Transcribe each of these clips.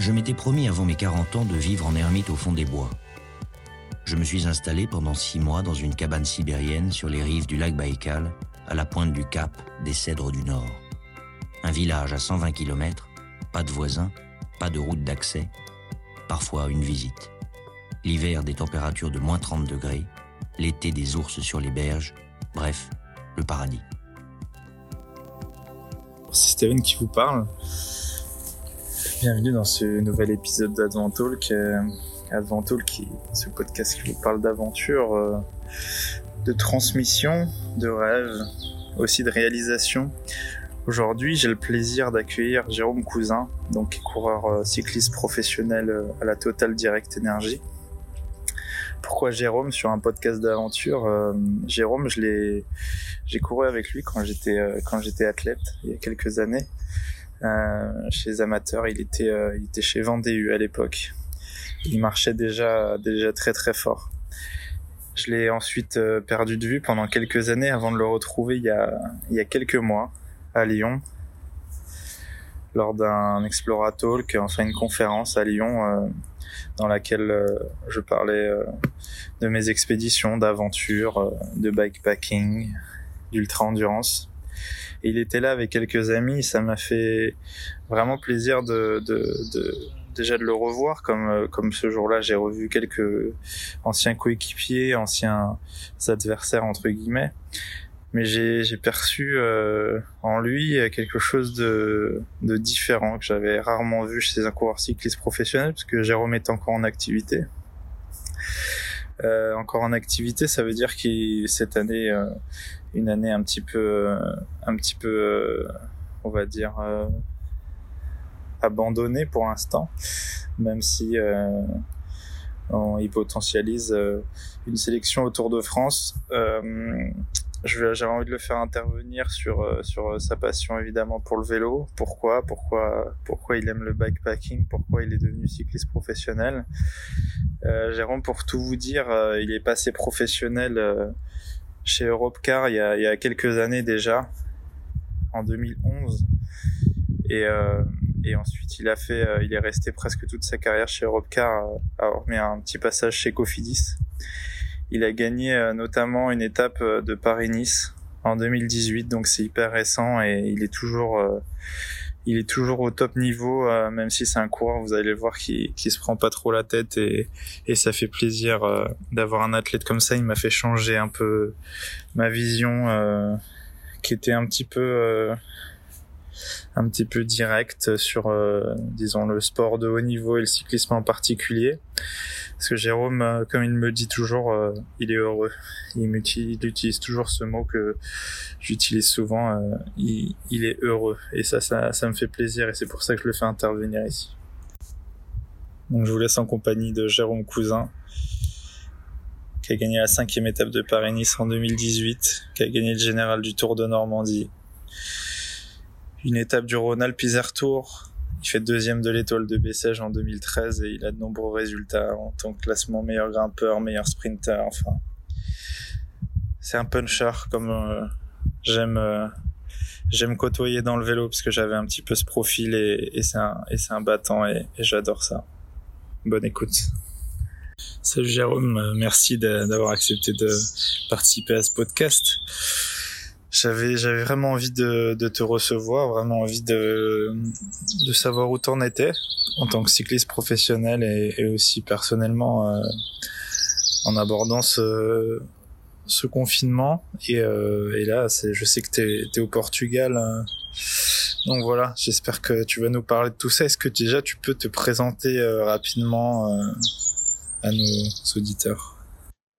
Je m'étais promis avant mes 40 ans de vivre en ermite au fond des bois. Je me suis installé pendant six mois dans une cabane sibérienne sur les rives du lac Baïkal, à la pointe du cap des Cèdres du Nord. Un village à 120 km, pas de voisins, pas de route d'accès, parfois une visite. L'hiver des températures de moins 30 degrés, l'été des ours sur les berges, bref, le paradis. C'est Steven qui vous parle. Bienvenue dans ce nouvel épisode d'Advent Talk. Euh, Advent ce podcast qui vous parle d'aventure, euh, de transmission, de rêve, aussi de réalisation. Aujourd'hui, j'ai le plaisir d'accueillir Jérôme Cousin, donc coureur euh, cycliste professionnel à la Total Direct Energy. Pourquoi Jérôme sur un podcast d'aventure Jérôme, j'ai couru avec lui quand j'étais athlète il y a quelques années. Euh, chez amateurs. Il était, euh, il était chez Vendée à l'époque. Il marchait déjà, déjà très très fort. Je l'ai ensuite euh, perdu de vue pendant quelques années avant de le retrouver il y a, il y a quelques mois à Lyon lors d'un Explora Talk, enfin une conférence à Lyon dans laquelle je parlais de mes expéditions, d'aventures, de bikepacking, d'ultra il était là avec quelques amis. Ça m'a fait vraiment plaisir de, déjà de le revoir. Comme comme ce jour-là, j'ai revu quelques anciens coéquipiers, anciens adversaires entre guillemets. Mais j'ai perçu euh, en lui quelque chose de, de différent que j'avais rarement vu chez un coureur cycliste professionnel, parce que Jérôme est encore en activité. Euh, encore en activité, ça veut dire qu'il cette année, euh, une année un petit peu, euh, un petit peu, euh, on va dire, abandonnée pour l'instant, même si on y potentialise une sélection au Tour de France. J'avais envie de le faire intervenir sur euh, sur euh, sa passion évidemment pour le vélo. Pourquoi? Pourquoi Pourquoi il aime le bikepacking? Pourquoi il est devenu cycliste professionnel? Euh, Jérôme, pour tout vous dire, euh, il est passé professionnel chez Europcar il y a il y a quelques années déjà, en 2011, et et ensuite il a fait, il est resté presque toute sa carrière chez Europcar, hormis un petit passage chez Cofidis. Il a gagné euh, notamment une étape euh, de Paris-Nice en 2018, donc c'est hyper récent et il est toujours euh, il est toujours au top niveau, même si c'est un coureur, vous allez le voir, qui, se prend pas trop la tête et, et ça fait plaisir d'avoir un athlète comme ça. Il m'a fait changer un peu ma vision, qui était un petit peu un petit peu directe sur, disons, le sport de haut niveau et le cyclisme en particulier. Parce que Jérôme, euh, comme il me dit toujours, euh, il est heureux. Il, utilise toujours ce mot que j'utilise souvent. Euh, il, est heureux. Et ça, ça, ça me fait plaisir et c'est pour ça que je le fais intervenir ici. Donc je vous laisse en compagnie de Jérôme Cousin, qui a gagné la cinquième étape de Paris-Nice en 2018, qui a gagné le général du Tour de Normandie, une étape du Rhône-Alpes Tour, il fait deuxième de l'étoile de Bessèges en 2013 et il a de nombreux résultats en tant que classement meilleur grimpeur, meilleur sprinter, enfin. C'est un puncher comme euh, j'aime euh, j'aime côtoyer dans le vélo parce que j'avais un petit peu ce profil et, et c'est un c'est un battant et, et j'adore ça. Bonne écoute. Salut Jérôme, euh, merci d'avoir accepté de participer à ce podcast. J'avais j'avais vraiment envie de, de te recevoir, vraiment envie de de savoir où t'en étais en tant que cycliste professionnel et, et aussi personnellement euh, en abordant ce ce confinement. Et, euh, et là je sais que t'es es au Portugal hein. donc voilà j'espère que tu vas nous parler de tout ça. Est-ce que déjà tu peux te présenter euh, rapidement euh, à nos auditeurs?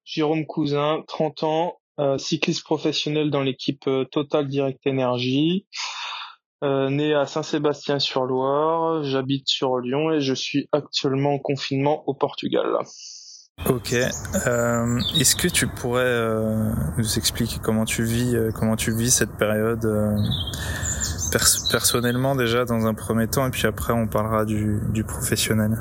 Jérôme Cousin 30 ans euh, cycliste professionnel dans l'équipe euh, Total Direct Energy. Euh, né à Saint-Sébastien-sur-Loire, j'habite sur Lyon et je suis actuellement en confinement au Portugal. Ok. Euh, Est-ce que tu pourrais nous expliquer comment tu vis, comment tu vis cette période pers personnellement déjà dans un premier temps et puis après on parlera du professionnel?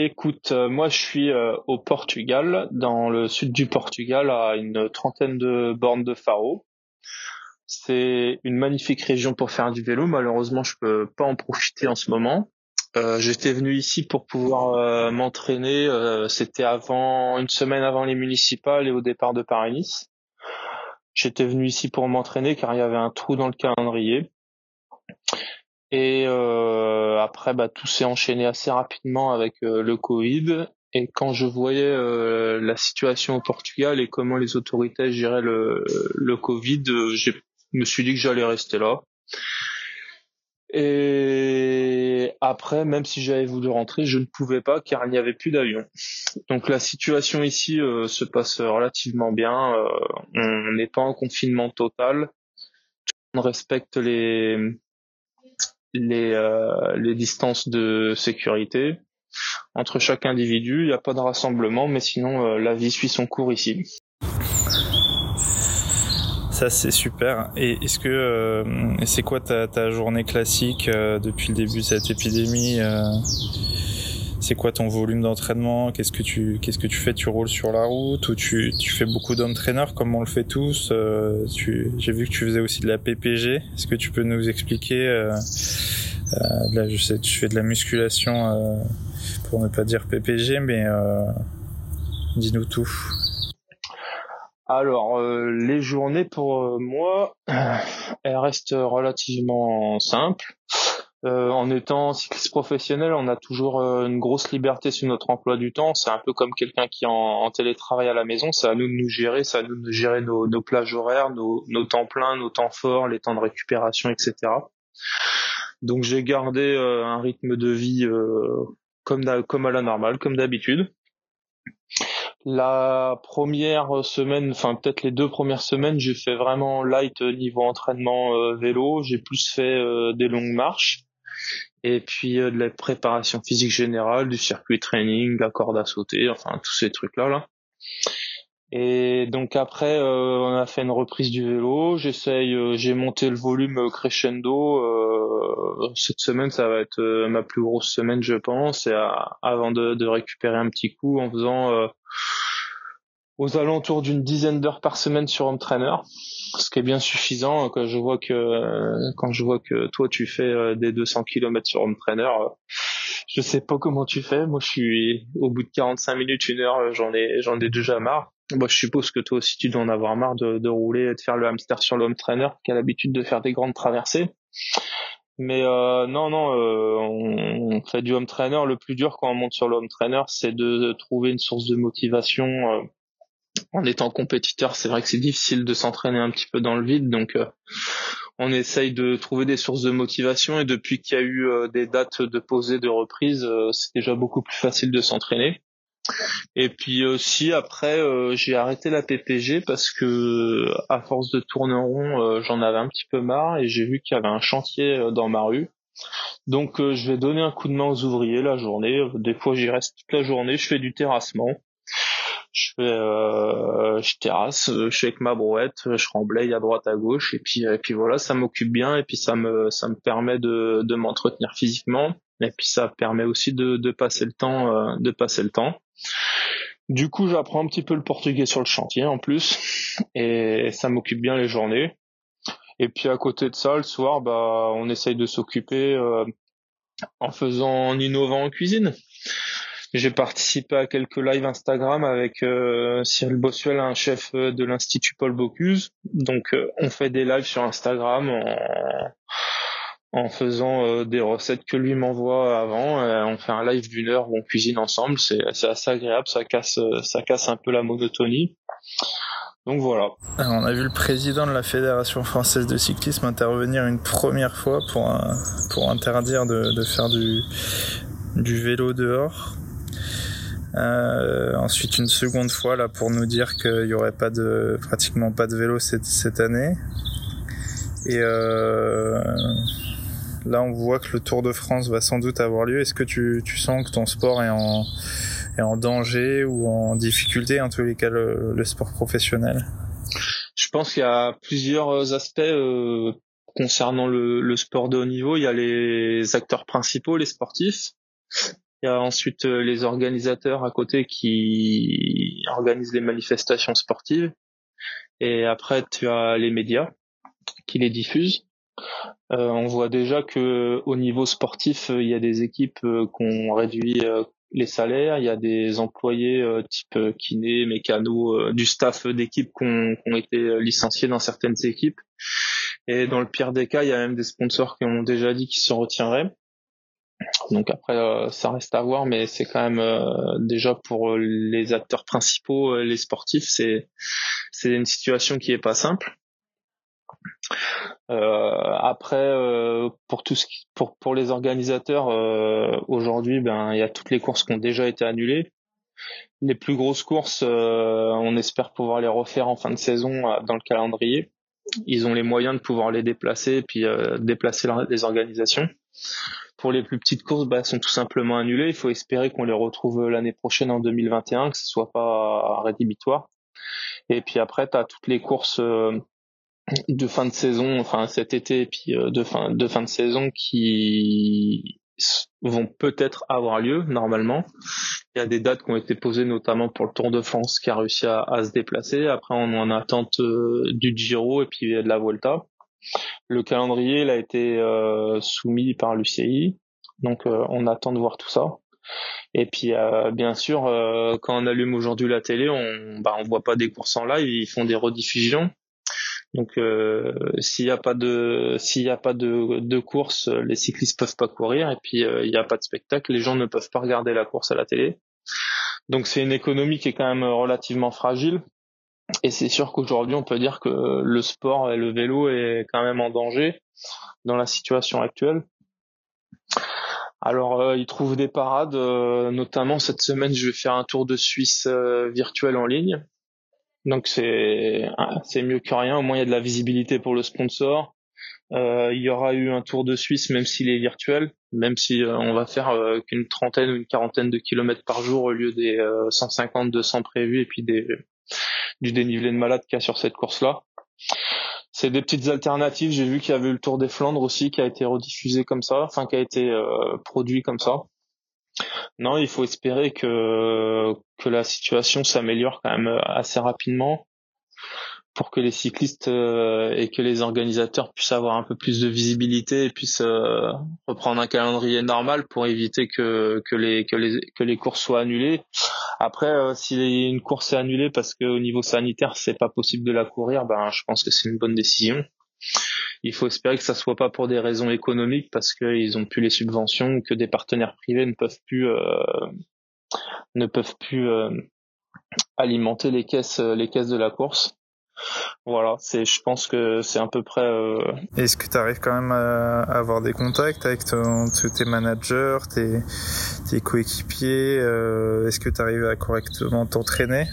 Écoute, euh, moi je suis euh, au Portugal, dans le sud du Portugal, à une trentaine de bornes de Faro. C'est une magnifique région pour faire du vélo. Malheureusement, je peux pas en profiter en ce moment. Euh, J'étais venu ici pour pouvoir m'entraîner. C'était avant une semaine avant les municipales et au départ de Paris-Nice. J'étais venu ici pour m'entraîner car il y avait un trou dans le calendrier. Et euh, après, bah, tout s'est enchaîné assez rapidement avec le Covid. Et quand je voyais la situation au Portugal et comment les autorités géraient le, le Covid, je me suis dit que j'allais rester là. Et après, même si j'avais voulu rentrer, je ne pouvais pas car il n'y avait plus d'avion. Donc la situation ici euh, se passe relativement bien. Euh, on n'est pas en confinement total. On respecte les les, euh, les distances de sécurité entre chaque individu. Il n'y a pas de rassemblement, mais sinon la vie suit son cours ici. Ça c'est super. Et est-ce que euh, c'est quoi ta, ta, journée classique euh, depuis le début de cette épidémie euh, C'est quoi ton volume d'entraînement? Qu'est-ce que tu qu'est-ce que tu fais? Tu roules sur la route ou tu, tu fais beaucoup d'entraîneurs comme on le fait tous J'ai vu que tu faisais aussi de la PPG. Est-ce que tu peux nous expliquer Là, je sais, tu fais de la musculation pour ne pas dire PPG, mais dis-nous tout. Alors, euh, les journées pour euh, moi, elles restent relativement simples. Euh, en étant cycliste professionnel, on a toujours une grosse liberté sur notre emploi du temps. C'est un peu comme quelqu'un qui est en, télétravail à la maison. C'est à nous de nous gérer, c'est à nous de gérer nos, plages horaires, nos, temps pleins, nos temps forts, les temps de récupération, etc. Donc j'ai gardé un rythme de vie comme, à la normale, comme d'habitude. La première semaine, enfin peut-être les deux premières semaines, j'ai fait vraiment light niveau entraînement euh, vélo. J'ai plus fait euh, des longues marches et puis euh, de la préparation physique générale, du circuit training, la corde à sauter, enfin tous ces trucs là. Et donc après, on a fait une reprise du vélo. J'essaye, j'ai monté le volume crescendo. cette semaine, ça va être ma plus grosse semaine, je pense. Et avant de, de, récupérer un petit coup en faisant aux alentours d'une dizaine d'heures par semaine sur Home Trainer, ce qui est bien suffisant euh, quand je vois que euh, quand je vois que toi tu fais euh, des 200 km sur Home Trainer. Je sais pas comment tu fais. Moi, je suis au bout de 45 minutes, une heure, j'en ai j'en ai déjà marre. Moi, je suppose que toi aussi tu dois en avoir marre de, de rouler et de faire le hamster sur le home trainer, qui a l'habitude de faire des grandes traversées. Mais euh, non, non, euh, on, fait du home trainer. Le plus dur quand on monte sur le home trainer, c'est de, trouver une source de motivation en étant compétiteur, c'est vrai que c'est difficile de s'entraîner un petit peu dans le vide, donc euh, on essaye de trouver des sources de motivation et depuis qu'il y a eu euh, des dates de et de reprise, euh, c'est déjà beaucoup plus facile de s'entraîner. Et puis aussi après j'ai arrêté la PPG parce que à force de tourner en rond, j'en avais un petit peu marre et j'ai vu qu'il y avait un chantier dans ma rue. Donc je vais donner un coup de main aux ouvriers la journée. Des fois j'y reste toute la journée, je fais du terrassement je fais euh, je terrasse je suis avec ma brouette je remblaye à droite à gauche et puis et puis voilà ça m'occupe bien et puis ça me ça me permet de de m'entretenir physiquement et puis ça permet aussi de de passer le temps euh, de passer le temps. Du coup j'apprends un petit peu le portugais sur le chantier en plus et ça m'occupe bien les journées. Et puis à côté de ça le soir bah on essaye de s'occuper euh, en faisant en innovant en cuisine j'ai participé à quelques lives Instagram avec euh, Cyril Bossuel, un chef euh, de l'Institut Paul Bocuse. Donc euh, on fait des lives sur Instagram en, faisant des recettes que lui m'envoie avant. on fait un live d'une heure où on cuisine ensemble. C'est assez agréable, ça casse, ça casse un peu la monotonie. Donc voilà. on a vu le président de la Fédération française de cyclisme intervenir une première fois pour, pour interdire de, de faire du, du vélo dehors. Euh, ensuite une seconde fois là pour nous dire qu'il y aurait pas de pratiquement pas de vélo cette, cette année. Et euh, là on voit que le Tour de France va sans doute avoir lieu. Est-ce que tu, tu sens que ton sport est en, est en danger ou en difficulté en tous les cas le, sport professionnel? Je pense qu'il y a plusieurs aspects euh, concernant le, le sport de haut niveau. Il y a les acteurs principaux, les sportifs il y a ensuite euh, les organisateurs à côté qui organisent les manifestations sportives. Et après, tu as les médias qui les diffusent. on voit déjà que au niveau sportif, il y a des équipes qui ont réduit les salaires. Il y a des employés type kiné, mécano, du staff d'équipe qui ont, été licenciés dans certaines équipes. Et dans le pire des cas, il y a même des sponsors qui ont déjà dit qu'ils se retiendraient. Donc après, euh, ça reste à voir, mais c'est quand même euh, déjà pour les acteurs principaux, euh, les sportifs, c'est c'est une situation qui est pas simple. après, pour tout ce qui, pour pour les organisateurs, aujourd'hui, ben il y a toutes les courses qui ont déjà été annulées. Les plus grosses courses, on espère pouvoir les refaire en fin de saison dans le calendrier. Ils ont les moyens de pouvoir les déplacer puis déplacer les organisations. Pour les plus petites courses, bah, sont tout simplement annulées. Il faut espérer qu'on les retrouve l'année prochaine en 2021, que ce soit pas rédhibitoire. Et puis après, tu as toutes les courses euh, de fin de saison, enfin cet été, puis euh, de fin de fin de saison qui vont peut-être avoir lieu normalement. Il y a des dates qui ont été posées notamment pour le Tour de France qui a réussi à, se déplacer. Après, on est en attente euh, du Giro et puis de la Volta. Le calendrier il a été euh, soumis par l'UCI, donc euh, on attend de voir tout ça. Et puis euh, bien sûr, quand on allume aujourd'hui la télé, on bah on voit pas des courses en live, ils font des rediffusions. Donc s'il n'y a pas de s'il y a pas de, de course, les cyclistes peuvent pas courir et puis il n'y a pas de spectacle, les gens ne peuvent pas regarder la course à la télé. Donc c'est une économie qui est quand même relativement fragile. Et c'est sûr qu'aujourd'hui, on peut dire que le sport et le vélo est quand même en danger dans la situation actuelle. Alors, euh, ils trouvent des parades, euh, notamment cette semaine, je vais faire un tour de Suisse euh, virtuel en ligne. Donc c'est c'est mieux que rien. Au moins, il y a de la visibilité pour le sponsor. il y aura eu un tour de Suisse, même s'il est virtuel, même si on va faire qu'une trentaine ou une quarantaine de kilomètres par jour au lieu des 150, 200 prévus et puis des du dénivelé de malade qu'il y a sur cette course-là. C'est des petites alternatives. J'ai vu qu'il y avait eu le Tour des Flandres aussi qui a été rediffusé comme ça, enfin qui a été euh, produit comme ça. Non, il faut espérer que que la situation s'améliore quand même assez rapidement pour que les cyclistes euh, et que les organisateurs puissent avoir un peu plus de visibilité et puissent euh, reprendre un calendrier normal pour éviter que que les que les que les courses soient annulées. Après, euh, si une course est annulée parce qu'au niveau sanitaire c'est pas possible de la courir, ben je pense que c'est une bonne décision. Il faut espérer que ça soit pas pour des raisons économiques parce qu'ils ont plus les subventions, que des partenaires privés ne peuvent plus ne peuvent plus alimenter les caisses les caisses de la course. Voilà, c'est, je pense que c'est à peu près. Euh... Est-ce que tu arrives quand même à avoir des contacts avec tes managers, tes, coéquipiers euh, Est-ce que tu arrives à correctement t'entraîner?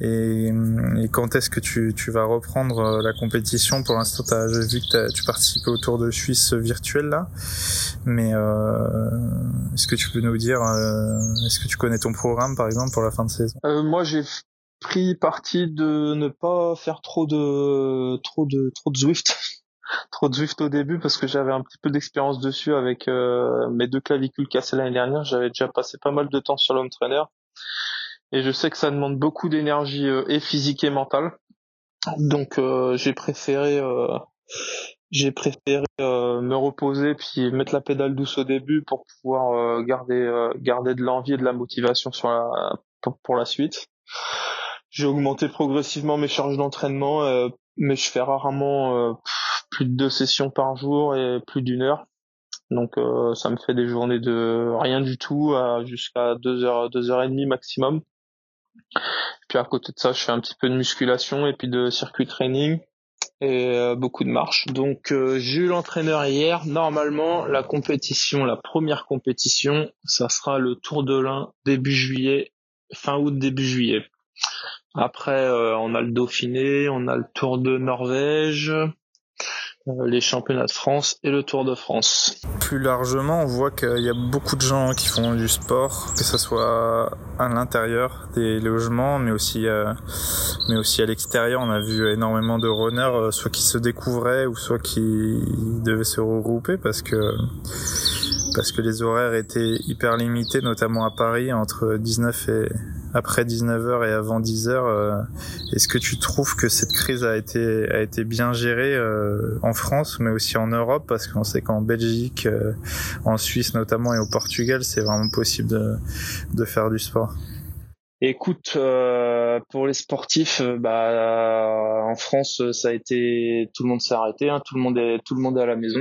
Et, et, quand est-ce que tu, tu, vas reprendre euh, la compétition? Pour l'instant, j'ai vu que tu participais au Tour de Suisse virtuel là, mais euh, est-ce que tu peux nous dire, euh, est-ce que tu connais ton programme par exemple pour la fin de saison? Euh, Moi, j'ai pris parti de ne pas faire trop de trop de trop de Zwift. Trop de Zwift au début parce que j'avais un petit peu d'expérience dessus avec euh, mes deux clavicules cassées l'année dernière. J'avais déjà passé pas mal de temps sur l'home trainer et je sais que ça demande beaucoup d'énergie euh, et physique et mentale donc euh, j'ai préféré j'ai préféré me reposer puis mettre la pédale douce au début pour pouvoir garder garder de l'envie et de la motivation sur la pour la suite j'ai augmenté progressivement mes charges d'entraînement, euh, mais je fais rarement euh, plus de deux sessions par jour et plus d'une heure. Donc euh, ça me fait des journées de rien du tout à jusqu'à deux heures, deux heures et demie maximum. Puis à côté de ça, je fais un petit peu de musculation et puis de circuit training et beaucoup de marche. Donc j'ai eu l'entraîneur hier. Normalement, la compétition, la première compétition, ça sera le Tour de l'Ain début juillet, fin août début juillet. Après, euh, on a le Dauphiné, on a le Tour de Norvège, euh, les championnats de France et le Tour de France. Plus largement, on voit qu'il y a beaucoup de gens qui font du sport, que ce soit à l'intérieur des logements, mais aussi, euh, mais aussi à l'extérieur. On a vu énormément de runners, soit qui se découvraient ou soit qui devaient se regrouper parce que parce que les horaires étaient hyper limités, notamment à Paris, entre 19 et après 19h et avant 10h. Est-ce que tu trouves que cette crise a été a été bien gérée en France, mais aussi en Europe, parce qu'on sait qu'en Belgique, en Suisse notamment et au Portugal, c'est vraiment possible de de faire du sport. Écoute, euh, pour les sportifs, euh, bah en France, ça a été tout le monde s'est arrêté, hein, tout le monde est tout le monde est à la maison.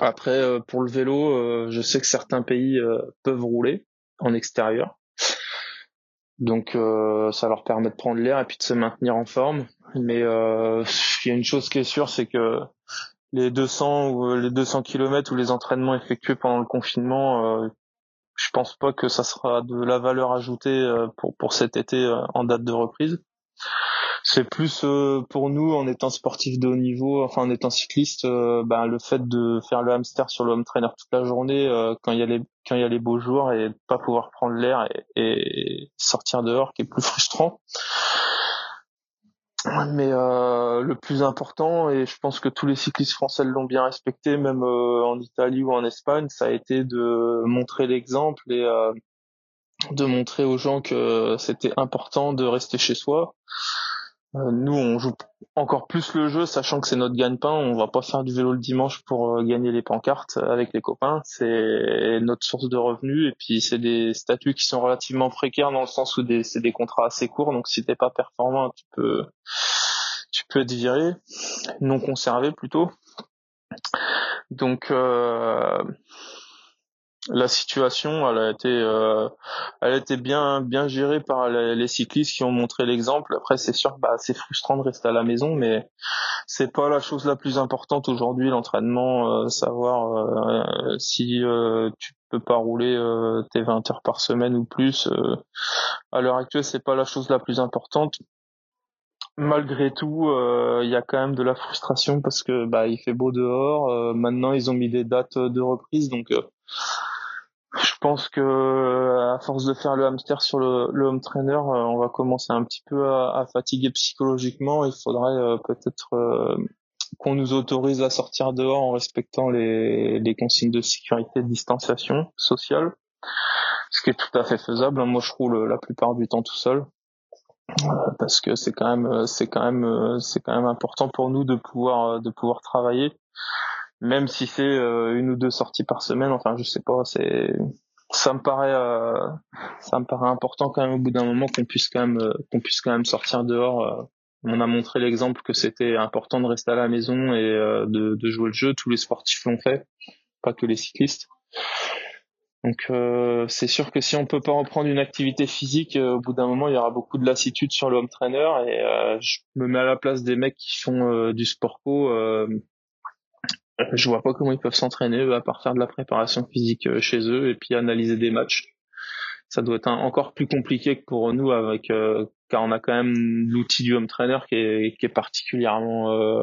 Après, euh, pour le vélo, je sais que certains pays peuvent rouler en extérieur, donc ça leur permet de prendre l'air et puis de se maintenir en forme. Mais il y a une chose qui est sûre, c'est que les 200 ou les 200 km ou les entraînements effectués pendant le confinement, je pense pas que ça sera de la valeur ajoutée euh, pour pour cet été euh, en date de reprise. C'est plus euh, pour nous en étant sportif de haut niveau, enfin en étant cycliste, ben, le fait de faire le hamster sur le home trainer toute la journée quand il y a les quand il y a les beaux jours et pas pouvoir prendre l'air et, et, sortir dehors qui est plus frustrant. Mais euh, le plus important, et je pense que tous les cyclistes français l'ont bien respecté, même euh, en Italie ou en Espagne, ça a été de montrer l'exemple et euh, de montrer aux gens que c'était important de rester chez soi, euh, nous, on joue encore plus le jeu, sachant que c'est notre gagne-pain. On va pas faire du vélo le dimanche pour euh, gagner les pancartes avec les copains. C'est notre source de revenus et puis c'est des statuts qui sont relativement précaires dans le sens où c'est des contrats assez courts. Donc si t'es pas performant, tu peux tu peux être viré, non conservé plutôt. Donc euh, la situation, elle a été, euh, elle a été bien, bien gérée par les, cyclistes qui ont montré l'exemple. Après, c'est sûr, bah, c'est frustrant de rester à la maison, mais c'est pas la chose la plus importante aujourd'hui, l'entraînement, euh, savoir euh, si tu peux pas rouler tes 20 heures par semaine ou plus. à l'heure actuelle, c'est pas la chose la plus importante. Malgré tout, il y a quand même de la frustration parce que bah il fait beau dehors. maintenant, ils ont mis des dates de reprise, donc je pense que à force de faire le hamster sur le, home trainer, euh, on va commencer un petit peu à, fatiguer psychologiquement. Il faudrait euh, peut-être euh, qu'on nous autorise à sortir dehors en respectant les, les consignes de sécurité, de distanciation sociale, ce qui est tout à fait faisable. Moi, je roule la plupart du temps tout seul parce que c'est quand même c'est quand même c'est quand même important pour nous de pouvoir de pouvoir travailler même si c'est euh, une ou deux sorties par semaine enfin je sais pas c'est ça me paraît euh, ça me paraît important quand même au bout d'un moment qu'on puisse quand même euh, qu'on puisse quand même sortir dehors on a montré l'exemple que c'était important de rester à la maison et de, de, jouer le jeu. Tous les sportifs l'ont fait pas que les cyclistes. Donc c'est sûr que si on peut pas reprendre une activité physique, au bout d'un moment il y aura beaucoup de lassitude sur le home trainer et je me mets à la place des mecs qui font du sport co je vois pas comment ils peuvent s'entraîner à part faire de la préparation physique euh, chez eux et puis analyser des matchs. Ça doit être encore plus compliqué que pour nous avec euh, car on a quand même l'outil du home trainer qui est, particulièrement euh,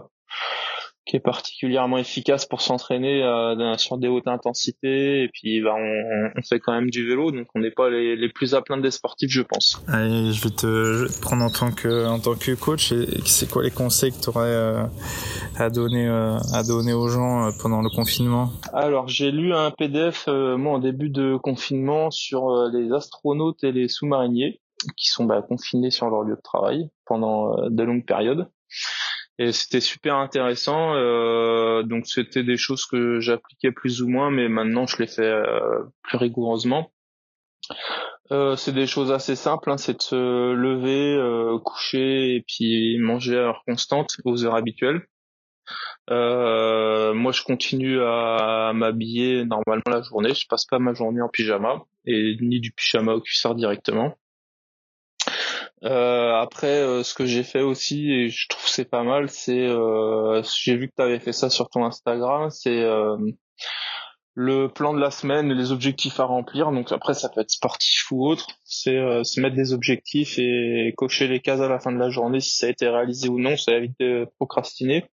qui est particulièrement efficace pour s'entraîner euh, sur des hautes intensités. Et puis bah, on, on, fait quand même du vélo donc on n'est pas les, les, plus à plaindre des sportifs je pense. Allez, je vais te, prendre en tant que en tant que coach. Et, c'est quoi les conseils que tu aurais euh, à donner euh, à donner aux gens euh, pendant le confinement? Alors j'ai lu un PDF moi en début de confinement sur les astronautes et les sous-mariniers qui sont bah, confinés sur leur lieu de travail pendant de longues périodes et c'était super intéressant. Euh, donc c'était des choses que j'appliquais plus ou moins, mais maintenant je les fais euh, plus rigoureusement. Euh, c'est des choses assez simples, hein, c'est de se lever, coucher et puis manger à heure constante aux heures habituelles. Moi, je continue à m'habiller normalement la journée. Je passe pas ma journée en pyjama et ni du pyjama au cuissard directement. Euh, après, euh, ce que j'ai fait aussi, et je trouve c'est pas mal, c'est, euh, j'ai vu que tu avais fait ça sur ton Instagram, c'est le plan de la semaine, les objectifs à remplir. Donc après, ça peut être sportif ou autre. C'est se mettre des objectifs et cocher les cases à la fin de la journée si ça a été réalisé ou non. Ça évite de procrastiner.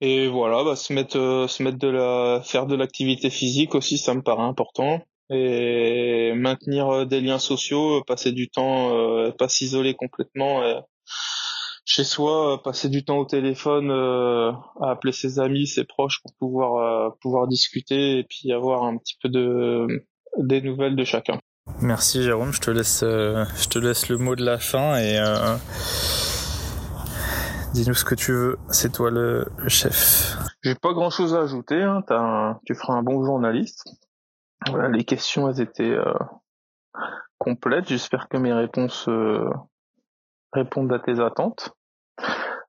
Et voilà, bah, se mettre, se mettre de la, faire de l'activité physique aussi, ça me paraît important et maintenir euh, des liens sociaux, euh, passer du temps, euh, pas s'isoler complètement chez soi, passer du temps au téléphone, à appeler ses amis, ses proches pour pouvoir pouvoir discuter et puis avoir un petit peu de des nouvelles de chacun. Merci Jérôme, je te laisse, euh, je te laisse le mot de la fin et euh, dis-nous ce que tu veux. C'est toi le, chef. J'ai pas grand chose à ajouter. Hein. tu feras un bon journaliste. Les questions elles étaient euh, complètes. J'espère que mes réponses répondent à tes attentes.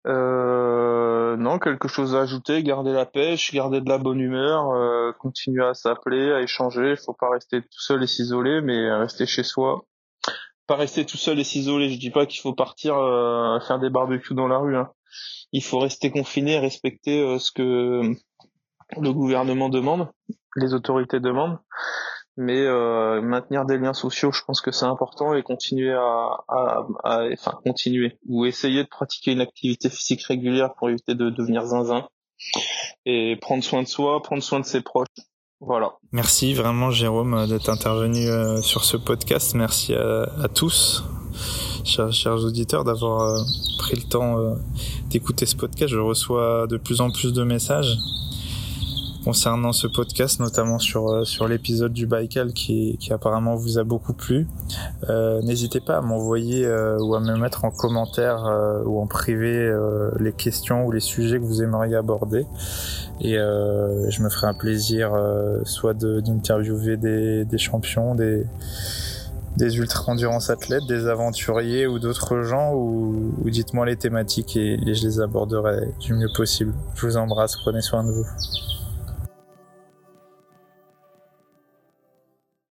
Euh, non, quelque chose à ajouter, garder la pêche, garder de la bonne humeur, euh, continuer à s'appeler, à échanger. Il faut pas rester tout seul et s'isoler, mais rester chez soi. Pas rester tout seul et s'isoler. Je dis pas qu'il faut partir euh, faire des barbecues dans la rue. Hein. Il faut rester confiné, respecter euh, ce que le gouvernement demande, les autorités demandent mais euh, maintenir des liens sociaux, je pense que c'est important et continuer à, à, à, enfin continuer ou essayer de pratiquer une activité physique régulière pour éviter de devenir zinzin et prendre soin de soi, prendre soin de ses proches. Voilà. Merci vraiment Jérôme d'être intervenu euh, sur ce podcast. Merci à, tous, chers, chers auditeurs, d'avoir euh, pris le temps euh, d'écouter ce podcast. Je reçois de plus en plus de messages concernant ce podcast, notamment sur euh, sur l'épisode du Baïkal qui, apparemment vous a beaucoup plu. Euh, N'hésitez pas à m'envoyer euh, ou à me mettre en commentaire ou en privé les questions ou les sujets que vous aimeriez aborder. Et je me ferai un plaisir soit d'interviewer des, des champions, des des ultra-endurance athlètes, des aventuriers ou d'autres gens, ou, dites-moi les thématiques et je les aborderai du mieux possible. Je vous embrasse, prenez soin de vous.